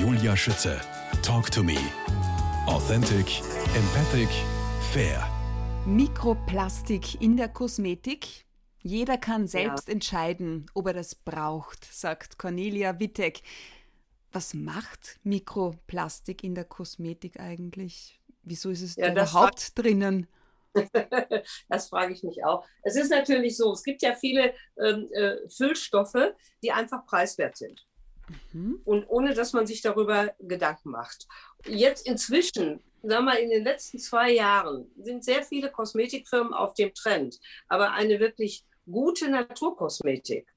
Julia Schütze. Talk to me. Authentic, empathic, fair. Mikroplastik in der Kosmetik. Jeder kann selbst ja. entscheiden, ob er das braucht, sagt Cornelia Wittek. Was macht Mikroplastik in der Kosmetik eigentlich? Wieso ist es ja, überhaupt drinnen? das frage ich mich auch. Es ist natürlich so, es gibt ja viele ähm, äh, Füllstoffe, die einfach preiswert sind. Mhm. Und ohne dass man sich darüber Gedanken macht. Jetzt inzwischen, sagen wir mal, in den letzten zwei Jahren sind sehr viele Kosmetikfirmen auf dem Trend. Aber eine wirklich gute Naturkosmetik,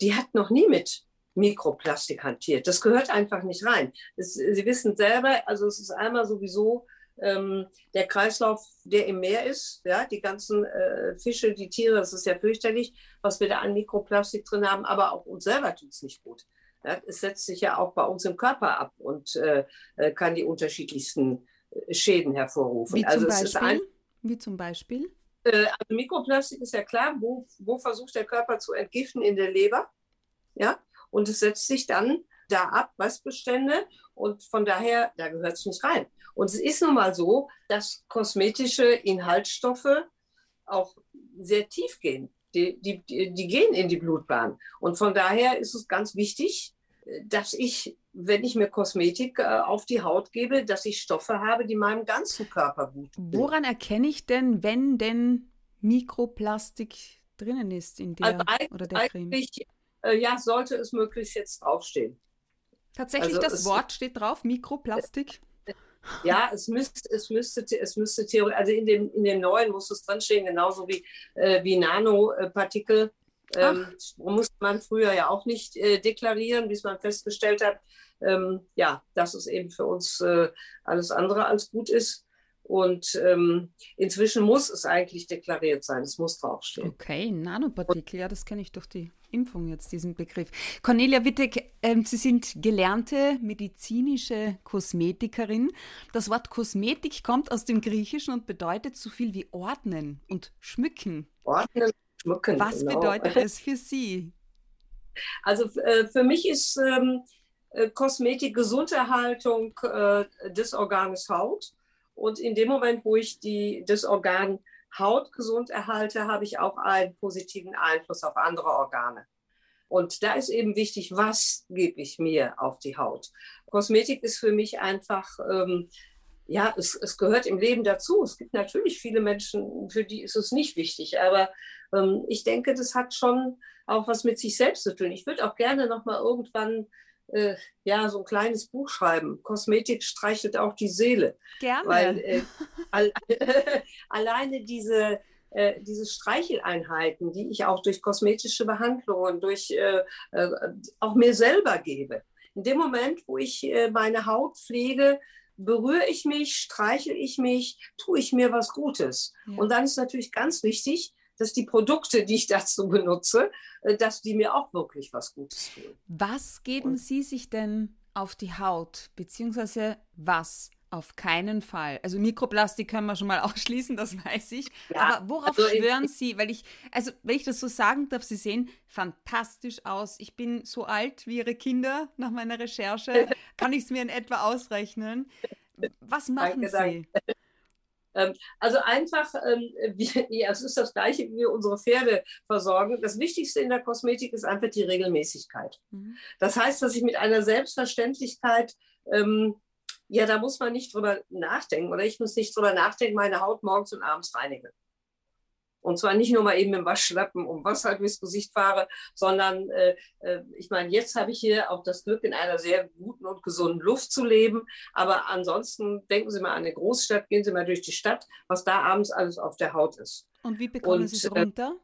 die hat noch nie mit Mikroplastik hantiert. Das gehört einfach nicht rein. Das, Sie wissen selber, also es ist einmal sowieso ähm, der Kreislauf, der im Meer ist, ja, die ganzen äh, Fische, die Tiere, das ist ja fürchterlich, was wir da an Mikroplastik drin haben, aber auch uns selber tut es nicht gut. Es setzt sich ja auch bei uns im Körper ab und äh, äh kann die unterschiedlichsten äh, Schäden hervorrufen. Wie also zum Beispiel? Ein, Wie zum Beispiel? Äh, also Mikroplastik ist ja klar, wo, wo versucht der Körper zu entgiften in der Leber. Ja, und es setzt sich dann da ab, Restbestände. Und von daher, da gehört es nicht rein. Und es ist nun mal so, dass kosmetische Inhaltsstoffe auch sehr tief gehen. Die, die, die gehen in die Blutbahn. Und von daher ist es ganz wichtig, dass ich, wenn ich mir Kosmetik äh, auf die Haut gebe, dass ich Stoffe habe, die meinem ganzen Körper gut tun. Woran erkenne ich denn, wenn denn Mikroplastik drinnen ist in der also oder der Creme? Äh, ja, sollte es möglichst jetzt draufstehen. Tatsächlich, also das Wort steht drauf, Mikroplastik? Ja, es müsste, es müsste, es müsste theoretisch, also in dem, in dem neuen muss es drinstehen, genauso wie, äh, wie Nanopartikel. Ähm, musste man früher ja auch nicht äh, deklarieren, bis man festgestellt hat, ähm, ja, dass es eben für uns äh, alles andere als gut ist. Und ähm, inzwischen muss es eigentlich deklariert sein, es muss draufstehen. Okay, Nanopartikel, ja, das kenne ich durch die Impfung jetzt, diesen Begriff. Cornelia Wittek, äh, Sie sind gelernte medizinische Kosmetikerin. Das Wort Kosmetik kommt aus dem Griechischen und bedeutet so viel wie ordnen und schmücken. Ordnen, schmücken. Was genau. bedeutet es für Sie? Also äh, für mich ist ähm, äh, Kosmetik Gesunderhaltung äh, des Organes Haut und in dem Moment, wo ich die, das Organ Haut gesund erhalte, habe ich auch einen positiven Einfluss auf andere Organe. Und da ist eben wichtig, was gebe ich mir auf die Haut. Kosmetik ist für mich einfach, ähm, ja, es, es, gehört im Leben dazu. Es gibt natürlich viele Menschen, für die ist es nicht wichtig, aber ähm, ich denke, das hat schon auch was mit sich selbst zu tun. Ich würde auch gerne noch mal irgendwann äh, ja, so ein kleines Buch schreiben. Kosmetik streichelt auch die Seele. Gerne. Weil äh, all, alleine diese, äh, diese Streicheleinheiten, die ich auch durch kosmetische Behandlungen, durch äh, äh, auch mir selber gebe. In dem Moment, wo ich äh, meine Haut pflege, berühre ich mich, streichel ich mich, tue ich mir was Gutes. Ja. Und dann ist natürlich ganz wichtig, dass die Produkte, die ich dazu benutze, äh, dass die mir auch wirklich was Gutes tun. Was geben Und Sie sich denn auf die Haut, beziehungsweise was? Auf keinen Fall. Also Mikroplastik können wir schon mal ausschließen, das weiß ich. Ja, Aber worauf also schwören Sie? Weil ich, also wenn ich das so sagen darf, Sie sehen fantastisch aus. Ich bin so alt wie Ihre Kinder nach meiner Recherche. Kann ich es mir in etwa ausrechnen? Was machen danke, Sie? Danke. Ähm, also einfach, ähm, ja, es ist das Gleiche, wie wir unsere Pferde versorgen. Das Wichtigste in der Kosmetik ist einfach die Regelmäßigkeit. Mhm. Das heißt, dass ich mit einer Selbstverständlichkeit, ähm, ja, da muss man nicht drüber nachdenken oder ich muss nicht drüber nachdenken, meine Haut morgens und abends reinigen. Und zwar nicht nur mal eben im Waschlappen um Wasser durchs Gesicht fahre, sondern äh, äh, ich meine, jetzt habe ich hier auch das Glück, in einer sehr guten und gesunden Luft zu leben. Aber ansonsten denken Sie mal an eine Großstadt, gehen Sie mal durch die Stadt, was da abends alles auf der Haut ist. Und wie bekommen Sie es äh, runter?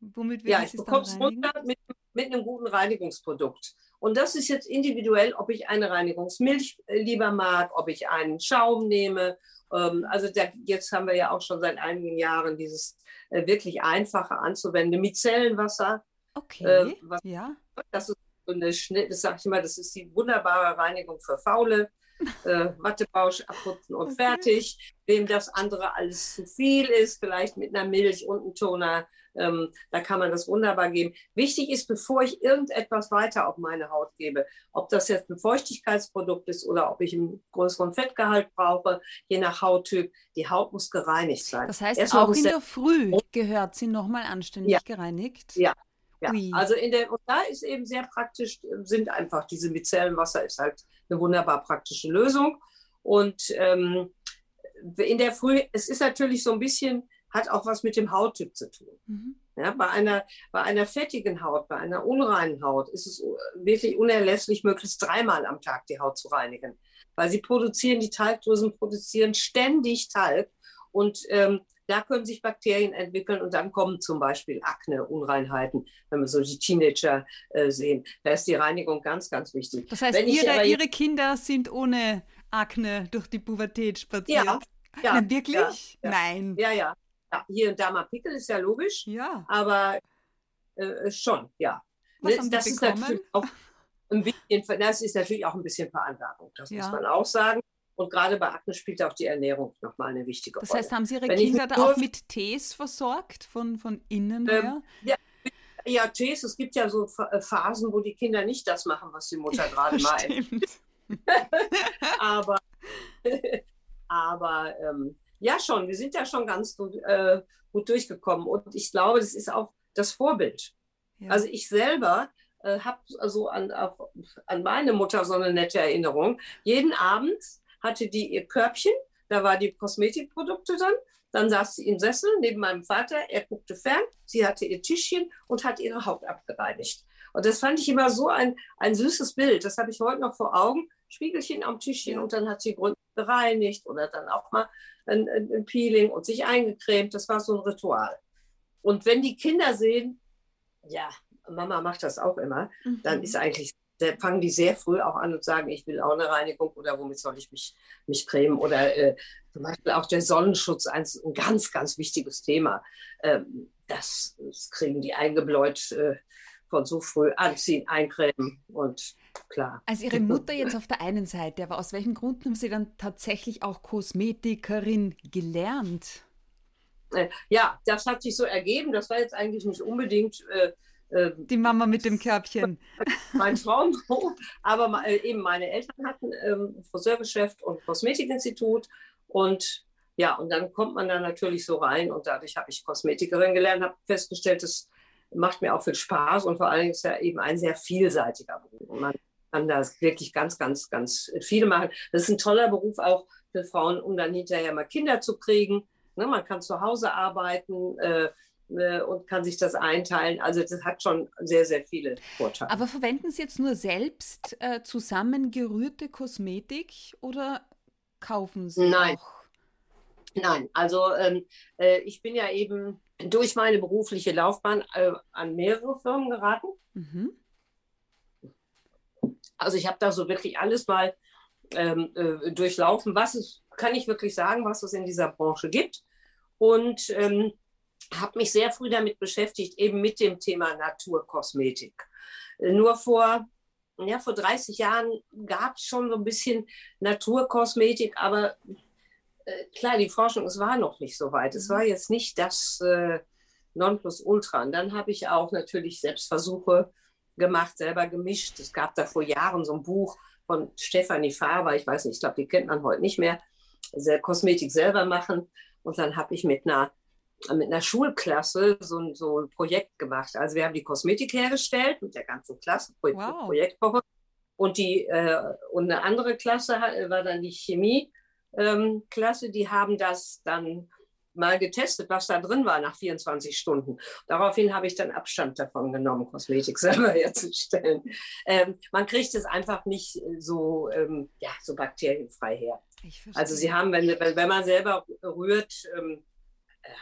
Womit ja, ich bekomme es runter mit, mit einem guten Reinigungsprodukt. Und das ist jetzt individuell, ob ich eine Reinigungsmilch äh, lieber mag, ob ich einen Schaum nehme. Ähm, also der, jetzt haben wir ja auch schon seit einigen Jahren dieses äh, wirklich einfache anzuwenden Micellenwasser. Okay. Äh, was, ja. Das ist so eine Schnitt, das sage ich immer, das ist die wunderbare Reinigung für Faule. Äh, Wattebausch abputzen und fertig. Wem das andere alles zu viel ist, vielleicht mit einer Milch und einem Toner, ähm, da kann man das wunderbar geben. Wichtig ist, bevor ich irgendetwas weiter auf meine Haut gebe, ob das jetzt ein Feuchtigkeitsprodukt ist oder ob ich einen größeren Fettgehalt brauche, je nach Hauttyp, die Haut muss gereinigt sein. Das heißt, Erst auch in der Früh gehört sie nochmal anständig ja. gereinigt? Ja, ja, also in der, und da ist eben sehr praktisch, sind einfach diese Micellenwasser ist halt eine wunderbar praktische Lösung. Und ähm, in der Früh, es ist natürlich so ein bisschen, hat auch was mit dem Hauttyp zu tun. Mhm. Ja, bei, einer, bei einer fettigen Haut, bei einer unreinen Haut ist es wirklich unerlässlich, möglichst dreimal am Tag die Haut zu reinigen. Weil sie produzieren, die Talgdrüsen produzieren ständig Talg. Und ähm, da können sich Bakterien entwickeln und dann kommen zum Beispiel Akne, Unreinheiten, wenn wir so die Teenager äh, sehen. Da ist die Reinigung ganz, ganz wichtig. Das heißt, ihre, ihre Kinder sind ohne Akne durch die Pubertät spaziert? Ja. ja Na, wirklich? Ja, ja. Nein. Ja, ja, ja. Hier und da mal Pickel ist ja logisch. Ja. Aber äh, schon, ja. Was haben das ist natürlich auch ein bisschen, das ist natürlich auch ein bisschen Veranlagung, das muss man auch sagen. Und gerade bei Akne spielt auch die Ernährung nochmal eine wichtige Rolle. Das heißt, haben Sie Ihre Wenn Kinder da auch mit Tees versorgt, von, von innen ähm, her? Ja, ja, Tees. Es gibt ja so äh, Phasen, wo die Kinder nicht das machen, was die Mutter gerade meint. aber aber ähm, ja, schon. Wir sind ja schon ganz gut, äh, gut durchgekommen. Und ich glaube, das ist auch das Vorbild. Ja. Also ich selber äh, habe also an, an meine Mutter so eine nette Erinnerung. Jeden Abend hatte die ihr Körbchen, da war die Kosmetikprodukte dann. Dann saß sie im Sessel neben meinem Vater, er guckte fern, sie hatte ihr Tischchen und hat ihre Haut abgereinigt. Und das fand ich immer so ein, ein süßes Bild. Das habe ich heute noch vor Augen. Spiegelchen am Tischchen und dann hat sie gründlich gereinigt oder dann auch mal ein, ein, Peeling und sich eingecremt. Das war so ein Ritual. Und wenn die Kinder sehen, ja, Mama macht das auch immer, mhm. dann ist eigentlich fangen die sehr früh auch an und sagen, ich will auch eine Reinigung oder womit soll ich mich, mich cremen oder äh, zum Beispiel auch der Sonnenschutz, ein, ein ganz, ganz wichtiges Thema. Ähm, das, das, kriegen die eingebläut äh, von so früh anziehen, eincremen und klar. Als Ihre Mutter jetzt auf der einen Seite, aber aus welchen Gründen haben Sie dann tatsächlich auch Kosmetikerin gelernt? Äh, ja, das hat sich so ergeben. Das war jetzt eigentlich nicht unbedingt äh, ähm, die Mama mit dem Körbchen. Mein Traumberuf. Aber äh, eben meine Eltern hatten ähm, Friseurgeschäft und Kosmetikinstitut. Und ja, und dann kommt man da natürlich so rein. Und dadurch habe ich Kosmetikerin gelernt, habe festgestellt, das macht mir auch viel Spaß. Und vor allen Dingen ist ja eben ein sehr vielseitiger Beruf. Und man kann das wirklich ganz, ganz, ganz viel machen. Das ist ein toller Beruf auch für Frauen, um dann hinterher mal Kinder zu kriegen. Ne, man kann zu Hause arbeiten. Äh, und kann sich das einteilen. Also das hat schon sehr, sehr viele Vorteile. Aber verwenden Sie jetzt nur selbst äh, zusammengerührte Kosmetik oder kaufen Sie Nein. auch? Nein, also ähm, äh, ich bin ja eben durch meine berufliche Laufbahn äh, an mehrere Firmen geraten. Mhm. Also ich habe da so wirklich alles mal ähm, äh, durchlaufen, was es, kann ich wirklich sagen, was es in dieser Branche gibt. Und ähm, habe mich sehr früh damit beschäftigt, eben mit dem Thema Naturkosmetik. Nur vor, ja, vor 30 Jahren gab es schon so ein bisschen Naturkosmetik, aber äh, klar, die Forschung, es war noch nicht so weit. Es war jetzt nicht das äh, Nonplusultra. Und dann habe ich auch natürlich Selbstversuche gemacht, selber gemischt. Es gab da vor Jahren so ein Buch von Stefanie Faber, ich weiß nicht, ich glaube, die kennt man heute nicht mehr, Kosmetik selber machen. Und dann habe ich mit einer mit einer Schulklasse so, so ein Projekt gemacht. Also wir haben die Kosmetik hergestellt mit der ganzen Klasse, Pro wow. Projektwoche. Und, die, äh, und eine andere Klasse war dann die Chemie-Klasse, ähm, die haben das dann mal getestet, was da drin war nach 24 Stunden. Daraufhin habe ich dann Abstand davon genommen, Kosmetik selber herzustellen. Ähm, man kriegt es einfach nicht so, ähm, ja, so bakterienfrei her. Also sie haben, wenn, wenn man selber rührt, ähm, äh,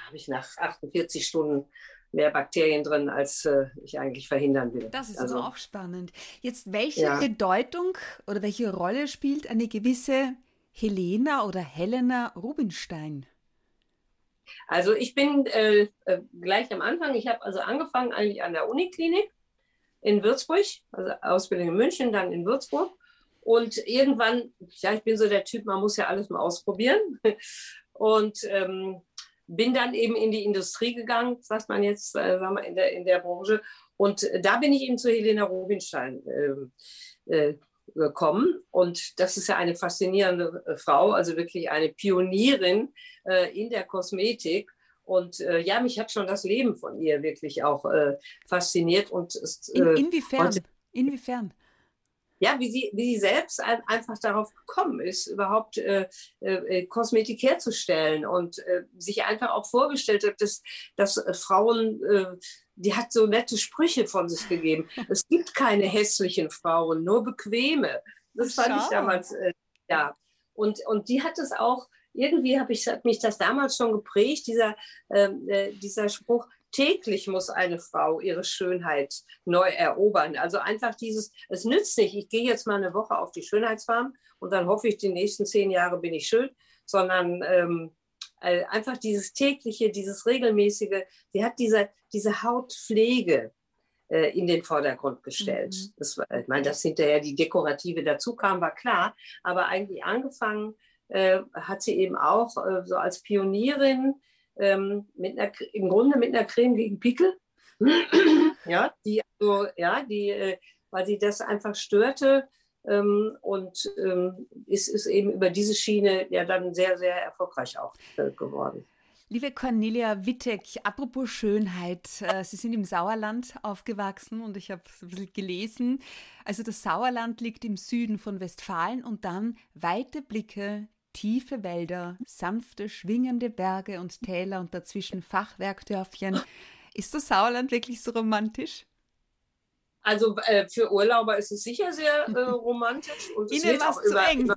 habe ich nach 48 Stunden mehr Bakterien drin, als äh, ich eigentlich verhindern will. Das ist also auch spannend. Jetzt, welche ja. Bedeutung oder welche Rolle spielt eine gewisse Helena oder Helena Rubinstein? Also ich bin äh, äh, gleich am Anfang, ich habe also angefangen eigentlich an der Uniklinik in Würzburg, also Ausbildung in München, dann in Würzburg. Und irgendwann, ja, ich bin so der Typ, man muss ja alles mal ausprobieren. Und ähm, bin dann eben in die Industrie gegangen, sagt man jetzt, äh, sagen wir, in der, in der Branche. Und da bin ich eben zu Helena Rubinstein äh, äh, gekommen. Und das ist ja eine faszinierende äh, Frau, also wirklich eine Pionierin äh, in der Kosmetik. Und äh, ja, mich hat schon das Leben von ihr wirklich auch äh, fasziniert. Und ist, in, inwiefern? inwiefern? Ja, wie sie, wie sie selbst ein, einfach darauf gekommen ist, überhaupt äh, äh, Kosmetik herzustellen und äh, sich einfach auch vorgestellt hat, dass, dass äh, Frauen, äh, die hat so nette Sprüche von sich gegeben. es gibt keine hässlichen Frauen, nur bequeme. Das fand Schau. ich damals, äh, ja. Und, und die hat es auch, irgendwie habe ich hat mich das damals schon geprägt, dieser, ähm, dieser Spruch, täglich muss eine Frau ihre Schönheit neu erobern. Also einfach dieses, es nützt nicht, ich gehe jetzt mal eine Woche auf die Schönheitsfarm und dann hoffe ich, die nächsten zehn Jahre bin ich schön, sondern ähm, äh, einfach dieses tägliche, dieses regelmäßige, sie hat diese, diese Hautpflege äh, in den Vordergrund gestellt. Mhm. Das, ich meine, dass hinterher die Dekorative dazu kam, war klar, aber eigentlich angefangen äh, hat sie eben auch äh, so als Pionierin ähm, mit einer, im Grunde mit einer Creme gegen Pickel. ja, die, also, ja, die, äh, weil sie das einfach störte. Ähm, und ähm, ist, ist eben über diese Schiene ja dann sehr, sehr erfolgreich auch äh, geworden. Liebe Cornelia Wittek, apropos Schönheit, äh, Sie sind im Sauerland aufgewachsen und ich habe ein bisschen gelesen. Also das Sauerland liegt im Süden von Westfalen und dann weite Blicke Tiefe Wälder, sanfte, schwingende Berge und Täler und dazwischen Fachwerkdörfchen. Ist das Sauerland wirklich so romantisch? Also äh, für Urlauber ist es sicher sehr äh, romantisch und es Ihnen wird auch immer, immer,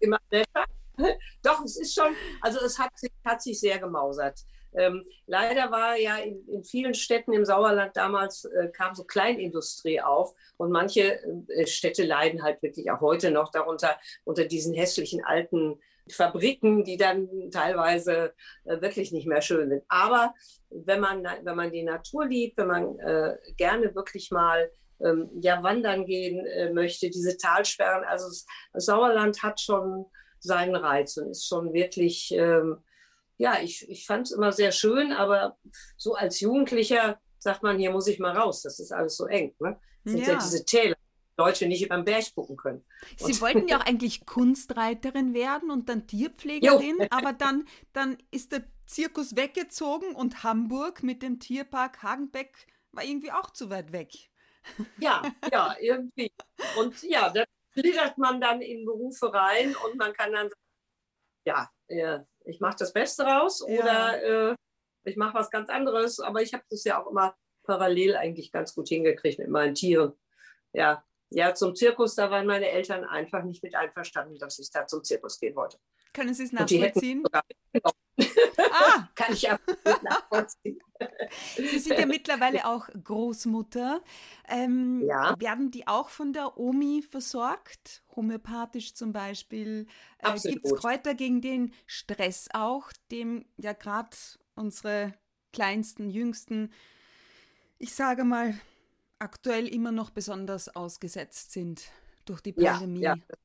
immer netter. Doch, es ist schon, also es hat, hat sich sehr gemausert. Ähm, leider war ja in, in, vielen Städten im Sauerland damals äh, kam so Kleinindustrie auf und manche äh, Städte leiden halt wirklich auch heute noch darunter unter diesen hässlichen alten Fabriken, die dann teilweise äh, wirklich nicht mehr schön sind. Aber wenn man, wenn man die Natur liebt, wenn man äh, gerne wirklich mal ähm, ja, wandern gehen äh, möchte, diese Talsperren, also das Sauerland hat schon seinen Reiz und ist schon wirklich ähm, ja, ich, ich fand es immer sehr schön, aber so als Jugendlicher sagt man, hier muss ich mal raus, das ist alles so eng. Ne? Das sind ja. ja diese Täler. Leute nicht über den Berg gucken können. Sie und wollten ja auch eigentlich Kunstreiterin werden und dann Tierpflegerin, jo. aber dann, dann ist der Zirkus weggezogen und Hamburg mit dem Tierpark Hagenbeck war irgendwie auch zu weit weg. Ja, ja, irgendwie. Und ja, da gliedert man dann in Berufe rein und man kann dann sagen, ja, ich mache das Beste raus ja. oder äh, ich mache was ganz anderes. Aber ich habe das ja auch immer parallel eigentlich ganz gut hingekriegt mit meinen Tieren. Ja, ja, zum Zirkus, da waren meine Eltern einfach nicht mit einverstanden, dass ich da zum Zirkus gehen wollte. Können Sie es nachvollziehen? Ah. Kann ich absolut nachvollziehen. Sie sind ja mittlerweile auch Großmutter. Ähm, ja. Werden die auch von der Omi versorgt? Homöopathisch zum Beispiel? Äh, Gibt es Kräuter gegen den Stress auch, dem ja gerade unsere kleinsten, jüngsten, ich sage mal, aktuell immer noch besonders ausgesetzt sind durch die Pandemie? Ja, ja.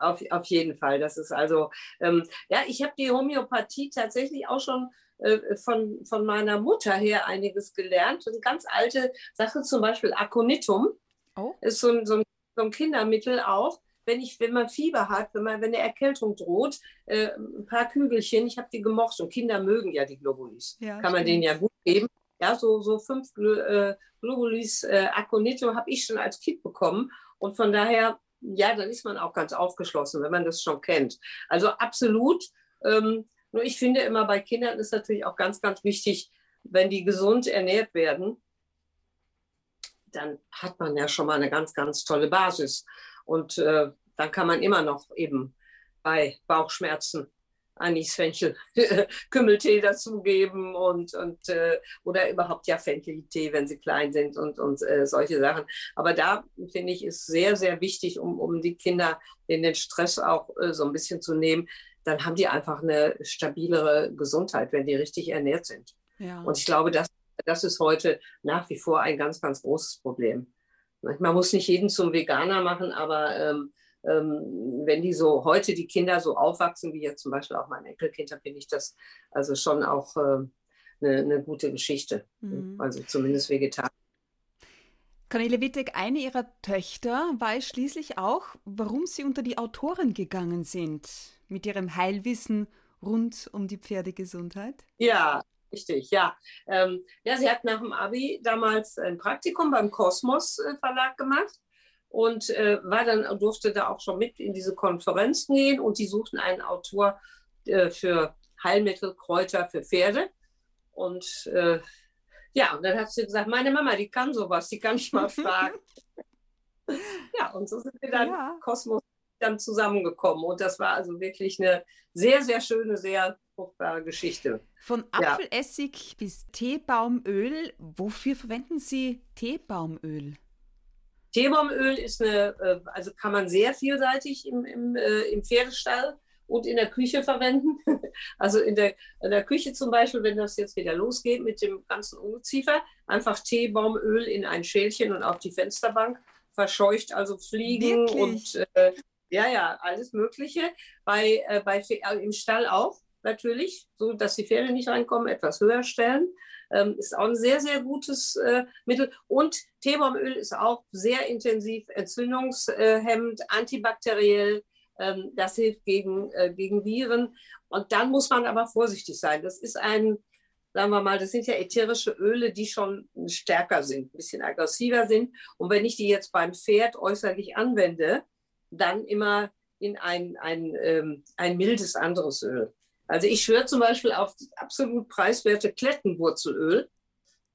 Auf, auf jeden Fall. Das ist also, ähm, ja, ich habe die Homöopathie tatsächlich auch schon äh, von, von meiner Mutter her einiges gelernt. Eine ganz alte Sache, zum Beispiel Aconitum. Oh. Ist so ein, so, ein, so ein Kindermittel auch. Wenn, ich, wenn man Fieber hat, wenn, man, wenn eine Erkältung droht, äh, ein paar Kügelchen, ich habe die gemocht und Kinder mögen ja die Globulis. Ja, Kann man denen ja gut geben. Ja, so, so fünf äh, Globulis äh, Aconitum habe ich schon als Kind bekommen. Und von daher ja, dann ist man auch ganz aufgeschlossen, wenn man das schon kennt. Also absolut. Ähm, nur ich finde immer bei Kindern ist natürlich auch ganz, ganz wichtig, wenn die gesund ernährt werden, dann hat man ja schon mal eine ganz, ganz tolle Basis. Und äh, dann kann man immer noch eben bei Bauchschmerzen Anis, Fenchel, Kümmeltee dazugeben und, und äh, oder überhaupt ja Fencheltee, wenn sie klein sind und, und äh, solche Sachen. Aber da finde ich, ist sehr, sehr wichtig, um, um die Kinder in den Stress auch äh, so ein bisschen zu nehmen, dann haben die einfach eine stabilere Gesundheit, wenn die richtig ernährt sind. Ja. Und ich glaube, das das ist heute nach wie vor ein ganz, ganz großes Problem. Man muss nicht jeden zum Veganer machen, aber ähm, wenn die so heute die Kinder so aufwachsen, wie jetzt zum Beispiel auch mein Enkelkind, dann finde ich das also schon auch äh, eine, eine, gute Geschichte. Mhm. Also zumindest vegetarisch. Cornelia Wittek, eine ihrer Töchter, weiß schließlich auch, warum sie unter die Autoren gegangen sind mit ihrem Heilwissen rund um die Pferdegesundheit. Ja, richtig, ja. Ähm, ja, sie hat nach dem Abi damals ein Praktikum beim Kosmos äh, Verlag gemacht und äh, war dann durfte da auch schon mit in diese Konferenzen gehen und die suchten einen Autor äh, für Heilmittel, Kräuter für Pferde und äh, ja, und dann hat sie gesagt, meine Mama, die kann sowas, die kann ich mal fragen. ja, und so sind wir dann ja. Kosmos dann zusammengekommen. Und das war also wirklich eine sehr, sehr schöne, sehr fruchtbare Geschichte. Von Apfelessig ja. bis Teebaumöl. Wofür verwenden Sie Teebaumöl? Teebaumöl ist eine, äh, also kann man sehr vielseitig im, im, äh, im Pferdestall und in der Küche verwenden. Also in der, in der Küche zum Beispiel, wenn das jetzt wieder losgeht mit dem ganzen Ungeziefer, einfach Teebaumöl in ein Schälchen und auf die Fensterbank, verscheucht also Fliegen Wirklich? und äh, ja, ja, alles Mögliche. Bei, äh, bei, Im Stall auch natürlich, so dass die Pferde nicht reinkommen, etwas höher stellen. Ähm, ist auch ein sehr, sehr gutes äh, Mittel. Und Teebaumöl ist auch sehr intensiv entzündungshemmend, antibakteriell, ähm, das hilft gegen, äh, gegen Viren. Und dann muss man aber vorsichtig sein. Das ist ein, sagen wir mal, das sind ja ätherische Öle, die schon stärker sind, ein bisschen aggressiver sind. Und wenn ich die jetzt beim Pferd äußerlich anwende, dann immer in ein, ein, ähm, ein mildes anderes Öl. Also ich schwöre zum Beispiel auf absolut preiswerte Klettenwurzelöl.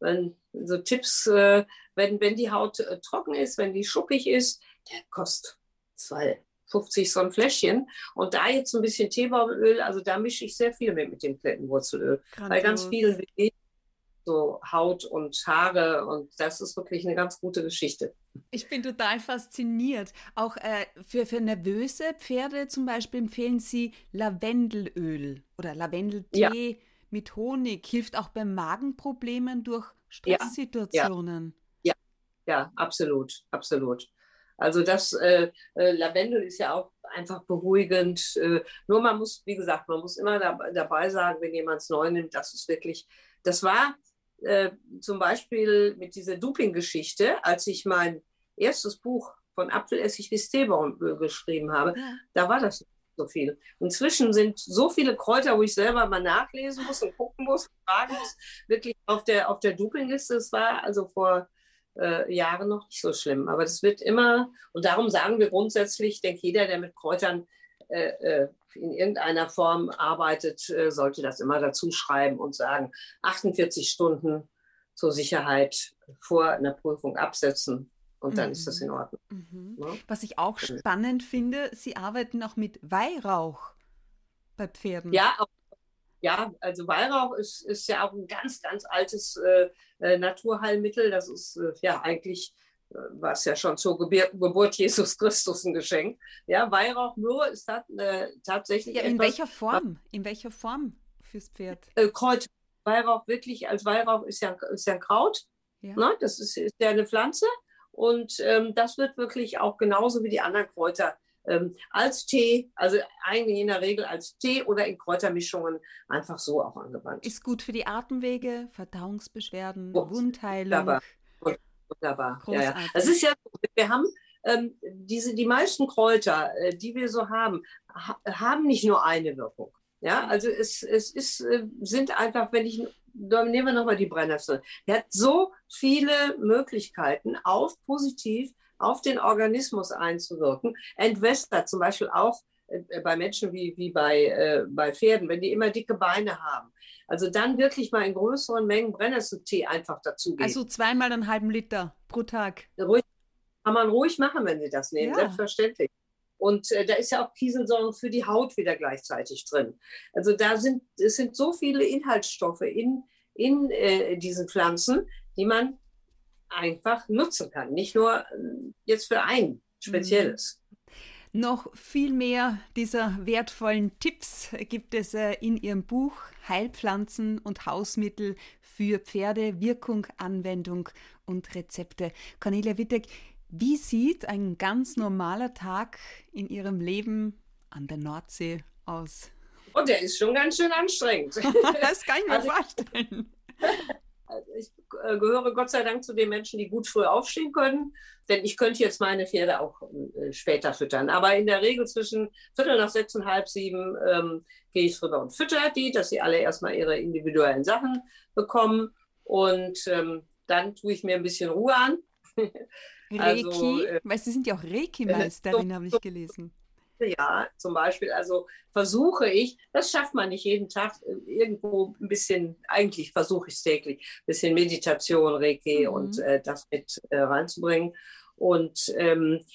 Wenn, so Tipps, äh, wenn, wenn die Haut äh, trocken ist, wenn die schuppig ist, der kostet zwei, 50 so ein Fläschchen. Und da jetzt ein bisschen Teebaumöl, also da mische ich sehr viel mit, mit dem Klettenwurzelöl. Grandios. Bei ganz vielen so Haut und Haare und das ist wirklich eine ganz gute Geschichte. Ich bin total fasziniert. Auch äh, für, für nervöse Pferde zum Beispiel empfehlen Sie Lavendelöl oder Lavendeltee ja. mit Honig. Hilft auch bei Magenproblemen durch Stresssituationen. Ja, ja. ja absolut, absolut. Also das äh, äh, Lavendel ist ja auch einfach beruhigend. Äh, nur man muss, wie gesagt, man muss immer da, dabei sagen, wenn jemand es neu nimmt, das ist wirklich, das war äh, zum Beispiel mit dieser Duping-Geschichte, als ich mein erstes Buch von Apfelessig bis Teebaum geschrieben habe, ja. da war das nicht so viel. Inzwischen sind so viele Kräuter, wo ich selber mal nachlesen muss und gucken muss, fragen muss, wirklich auf der, auf der Duping-Liste. Es war also vor äh, Jahren noch nicht so schlimm. Aber das wird immer, und darum sagen wir grundsätzlich, ich denke, jeder, der mit Kräutern in irgendeiner Form arbeitet, äh, sollte das immer dazu schreiben und sagen, 48 Stunden zur Sicherheit vor einer Prüfung absetzen. Und dann mhm. ist das in mhm. Ordnung. Mhm. Ja? Was ich auch spannend finde, Sie arbeiten auch mit Weihrauch bei Pferden. Ja, auch ja, also Weihrauch ist, ist ja auch ein ganz, ganz altes äh, äh Naturheilmittel. Das ist äh, ja eigentlich, war es ja schon zur Gebir Geburt Jesus Christus ein Geschenk. Ja, Weihrauch nur ist das, äh, tatsächlich. Ja, in etwas, welcher Form? In welcher Form fürs Pferd? Äh, Kräuter. Weihrauch wirklich, als Weihrauch ist ja, ist ja ein Kraut. Ja. Ne? Das ist, ist ja eine Pflanze. Und ähm, das wird wirklich auch genauso wie die anderen Kräuter ähm, als Tee, also eigentlich in der Regel als Tee oder in Kräutermischungen einfach so auch angewandt. Ist gut für die Atemwege, Verdauungsbeschwerden, oh, Wundheilung. Wunderbar. Wunderbar. Ja, ja. Das ist ja, wir haben ähm, diese, die meisten Kräuter, äh, die wir so haben, ha haben nicht nur eine Wirkung. Ja, also es, es ist, äh, sind einfach, wenn ich, nehmen wir nochmal die Brennnessel, der hat so viele Möglichkeiten auf positiv auf den Organismus einzuwirken, entwässert zum Beispiel auch bei Menschen wie, wie bei, äh, bei Pferden, wenn die immer dicke Beine haben. Also dann wirklich mal in größeren Mengen Brennnesseltee einfach dazugeben. Also zweimal einen halben Liter pro Tag. Ruhig, kann man ruhig machen, wenn Sie das nehmen, ja. selbstverständlich. Und äh, da ist ja auch Kieselsäure für die Haut wieder gleichzeitig drin. Also da sind, es sind so viele Inhaltsstoffe in, in äh, diesen Pflanzen, die man einfach nutzen kann. Nicht nur äh, jetzt für ein spezielles. Noch viel mehr dieser wertvollen Tipps gibt es äh, in Ihrem Buch Heilpflanzen und Hausmittel für Pferde, Wirkung, Anwendung und Rezepte. Cornelia Wittek, wie sieht ein ganz normaler Tag in Ihrem Leben an der Nordsee aus? Und oh, der ist schon ganz schön anstrengend. das kann ich mir also, vorstellen. Also ich äh, gehöre Gott sei Dank zu den Menschen, die gut früh aufstehen können, denn ich könnte jetzt meine Pferde auch äh, später füttern. Aber in der Regel zwischen Viertel nach sechs und halb sieben ähm, gehe ich rüber und fütter die, dass sie alle erstmal ihre individuellen Sachen bekommen. Und ähm, dann tue ich mir ein bisschen Ruhe an. Reiki, also, äh, weil Sie sind ja auch Reiki-Meisterin, so, habe ich gelesen. Ja, zum Beispiel, also versuche ich, das schafft man nicht jeden Tag, äh, irgendwo ein bisschen, eigentlich versuche ich es täglich, ein bisschen Meditation, Reiki mhm. und äh, das mit äh, reinzubringen. Und ähm,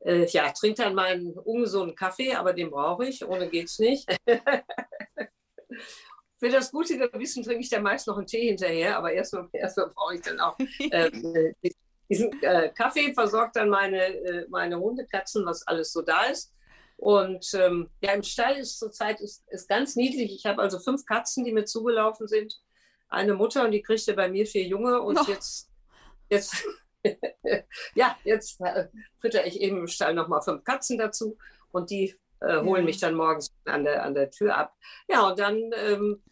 äh, ja, trinke dann mal einen ungesunden Kaffee, aber den brauche ich, ohne geht es nicht. Für das gute Gewissen trinke ich dann meist noch einen Tee hinterher, aber erstmal erst brauche ich dann auch äh, diesen äh, Kaffee, versorgt dann meine, meine Hunde, Katzen, was alles so da ist. Und ähm, ja, im Stall ist zurzeit ist, ist ganz niedlich. Ich habe also fünf Katzen, die mir zugelaufen sind. Eine Mutter und die kriegte bei mir vier Junge. Und Noch. jetzt, jetzt ja, jetzt äh, fütter ich eben im Stall nochmal fünf Katzen dazu. Und die äh, holen ja. mich dann morgens an der, an der Tür ab. Ja, und dann ähm,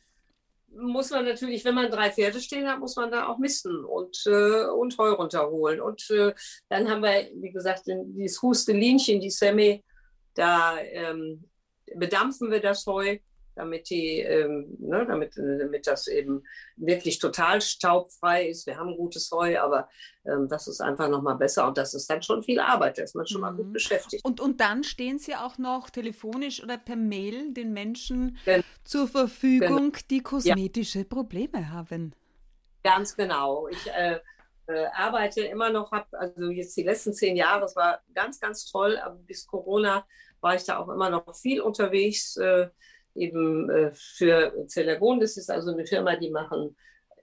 muss man natürlich, wenn man drei Pferde stehen hat, muss man da auch misten und, äh, und Heu runterholen. Und äh, dann haben wir, wie gesagt, dieses Hustelinchen, die Semi, da ähm, bedampfen wir das Heu, damit, die, ähm, ne, damit, damit das eben wirklich total staubfrei ist. Wir haben gutes Heu, aber ähm, das ist einfach nochmal besser und das ist dann schon viel Arbeit, da ist man schon mhm. mal gut mhm. beschäftigt. Und, und dann stehen Sie auch noch telefonisch oder per Mail den Menschen Gen zur Verfügung, genau. die kosmetische ja. Probleme haben. Ganz genau. Ich äh, äh, arbeite immer noch, habe also jetzt die letzten zehn Jahre, es war ganz, ganz toll, aber bis Corona war ich da auch immer noch viel unterwegs, äh, eben äh, für Cellagon. Das ist also eine Firma, die machen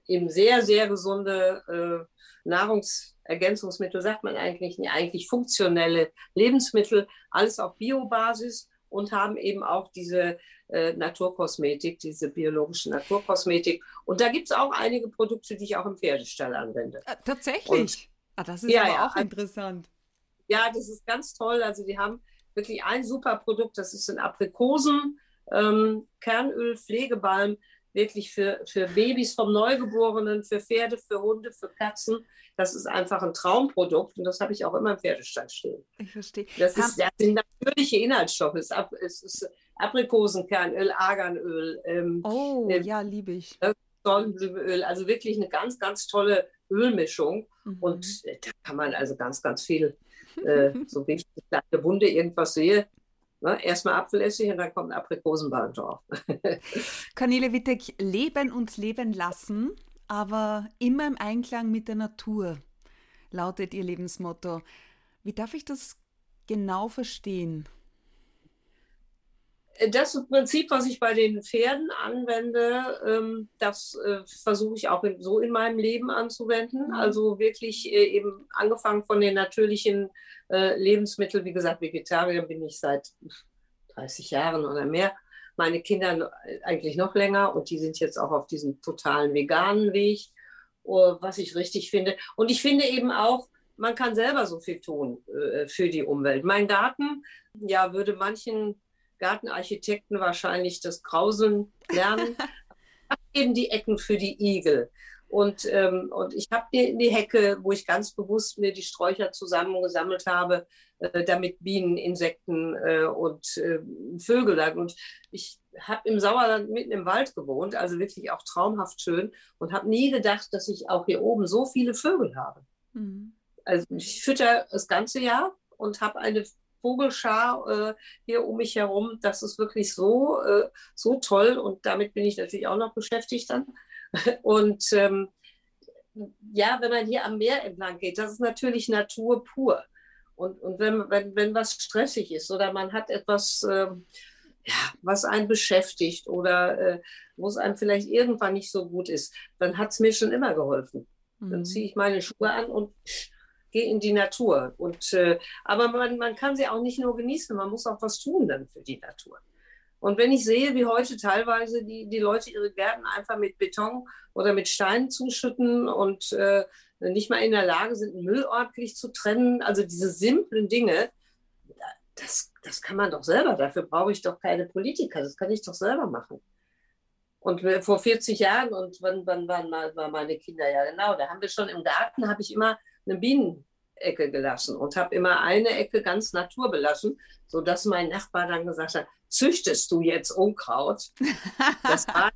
eben sehr, sehr gesunde äh, Nahrungsergänzungsmittel, sagt man eigentlich, nicht, eigentlich funktionelle Lebensmittel, alles auf Biobasis und haben eben auch diese äh, Naturkosmetik, diese biologische Naturkosmetik. Und da gibt es auch einige Produkte, die ich auch im Pferdestall anwende. Äh, tatsächlich? Und, ah, das ist ja, aber ja, auch interessant. Ja, das ist ganz toll. Also die haben wirklich ein super Produkt, das ist ein Aprikosen, ähm, Kernöl, Pflegebalm, wirklich für, für Babys vom Neugeborenen, für Pferde, für Hunde, für Katzen. Das ist einfach ein Traumprodukt und das habe ich auch immer im Pferdestand stehen. Ich verstehe. Das, ist, das sind natürliche Inhaltsstoffe. Es ist, Aprikosenkernöl, Arganöl. Ähm, oh, äh, ja, liebe ich. Sonnenblumenöl, also wirklich eine ganz, ganz tolle Ölmischung. Mhm. Und äh, da kann man also ganz, ganz viel äh, so wie ich eine kleine Wunde irgendwas sehe, ne, erstmal Apfelessig und dann kommt ein Aprikosenballen drauf. Cornelia Wittek, leben und leben lassen, aber immer im Einklang mit der Natur, lautet ihr Lebensmotto. Wie darf ich das genau verstehen? Das Prinzip, was ich bei den Pferden anwende, ähm, das äh, versuche ich auch so in meinem Leben anzuwenden. Mhm. Also wirklich äh, eben angefangen von den natürlichen äh, Lebensmitteln. Wie gesagt, Vegetarier bin ich seit 30 Jahren oder mehr. Meine Kinder eigentlich noch länger und die sind jetzt auch auf diesem totalen veganen Weg, oh, was ich richtig finde. Und ich finde eben auch, man kann selber so viel tun äh, für die Umwelt. Mein Garten, ja, würde manchen Gartenarchitekten wahrscheinlich das Grauseln lernen. eben die Ecken für die Igel. Und, ähm, und ich habe die, die Hecke, wo ich ganz bewusst mir die Sträucher zusammengesammelt habe, äh, damit Bienen, Insekten äh, und äh, Vögel. Und ich habe im Sauerland mitten im Wald gewohnt, also wirklich auch traumhaft schön und habe nie gedacht, dass ich auch hier oben so viele Vögel habe. Mhm. Also ich fütter das ganze Jahr und habe eine Vogelschar äh, hier um mich herum. Das ist wirklich so, äh, so toll und damit bin ich natürlich auch noch beschäftigt dann. Und ähm, ja, wenn man hier am Meer entlang geht, das ist natürlich Natur pur. Und, und wenn, wenn, wenn was stressig ist oder man hat etwas, äh, ja, was einen beschäftigt oder äh, wo es einem vielleicht irgendwann nicht so gut ist, dann hat es mir schon immer geholfen. Mhm. Dann ziehe ich meine Schuhe an und geh in die Natur. Und, äh, aber man, man kann sie auch nicht nur genießen, man muss auch was tun dann für die Natur. Und wenn ich sehe, wie heute teilweise die, die Leute ihre Gärten einfach mit Beton oder mit Steinen zuschütten und äh, nicht mal in der Lage sind, Müll ordentlich zu trennen, also diese simplen Dinge, das, das kann man doch selber. Dafür brauche ich doch keine Politiker. Das kann ich doch selber machen. Und vor 40 Jahren, und wann, wann waren war meine Kinder? Ja, genau, da haben wir schon im Garten, habe ich immer eine Bienenecke gelassen und habe immer eine Ecke ganz naturbelassen, sodass mein Nachbar dann gesagt hat, züchtest du jetzt Unkraut? Das war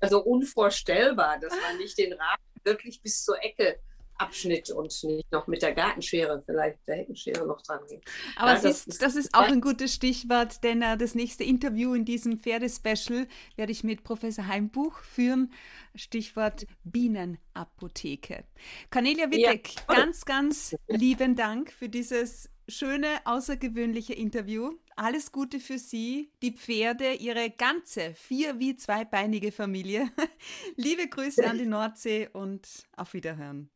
also unvorstellbar, dass man nicht den Rahmen wirklich bis zur Ecke Abschnitt und nicht noch mit der Gartenschere, vielleicht der Heckenschere noch dran gehen. Aber ja, das, ist, das ist auch ein gutes Stichwort, denn uh, das nächste Interview in diesem Pferdespecial werde ich mit Professor Heimbuch führen. Stichwort Bienenapotheke. Cornelia Wittek, ja. ganz, ganz lieben Dank für dieses schöne, außergewöhnliche Interview. Alles Gute für Sie, die Pferde, Ihre ganze vier- wie zweibeinige Familie. Liebe Grüße an die Nordsee und auf Wiederhören.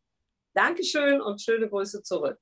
Dankeschön und schöne Grüße zurück.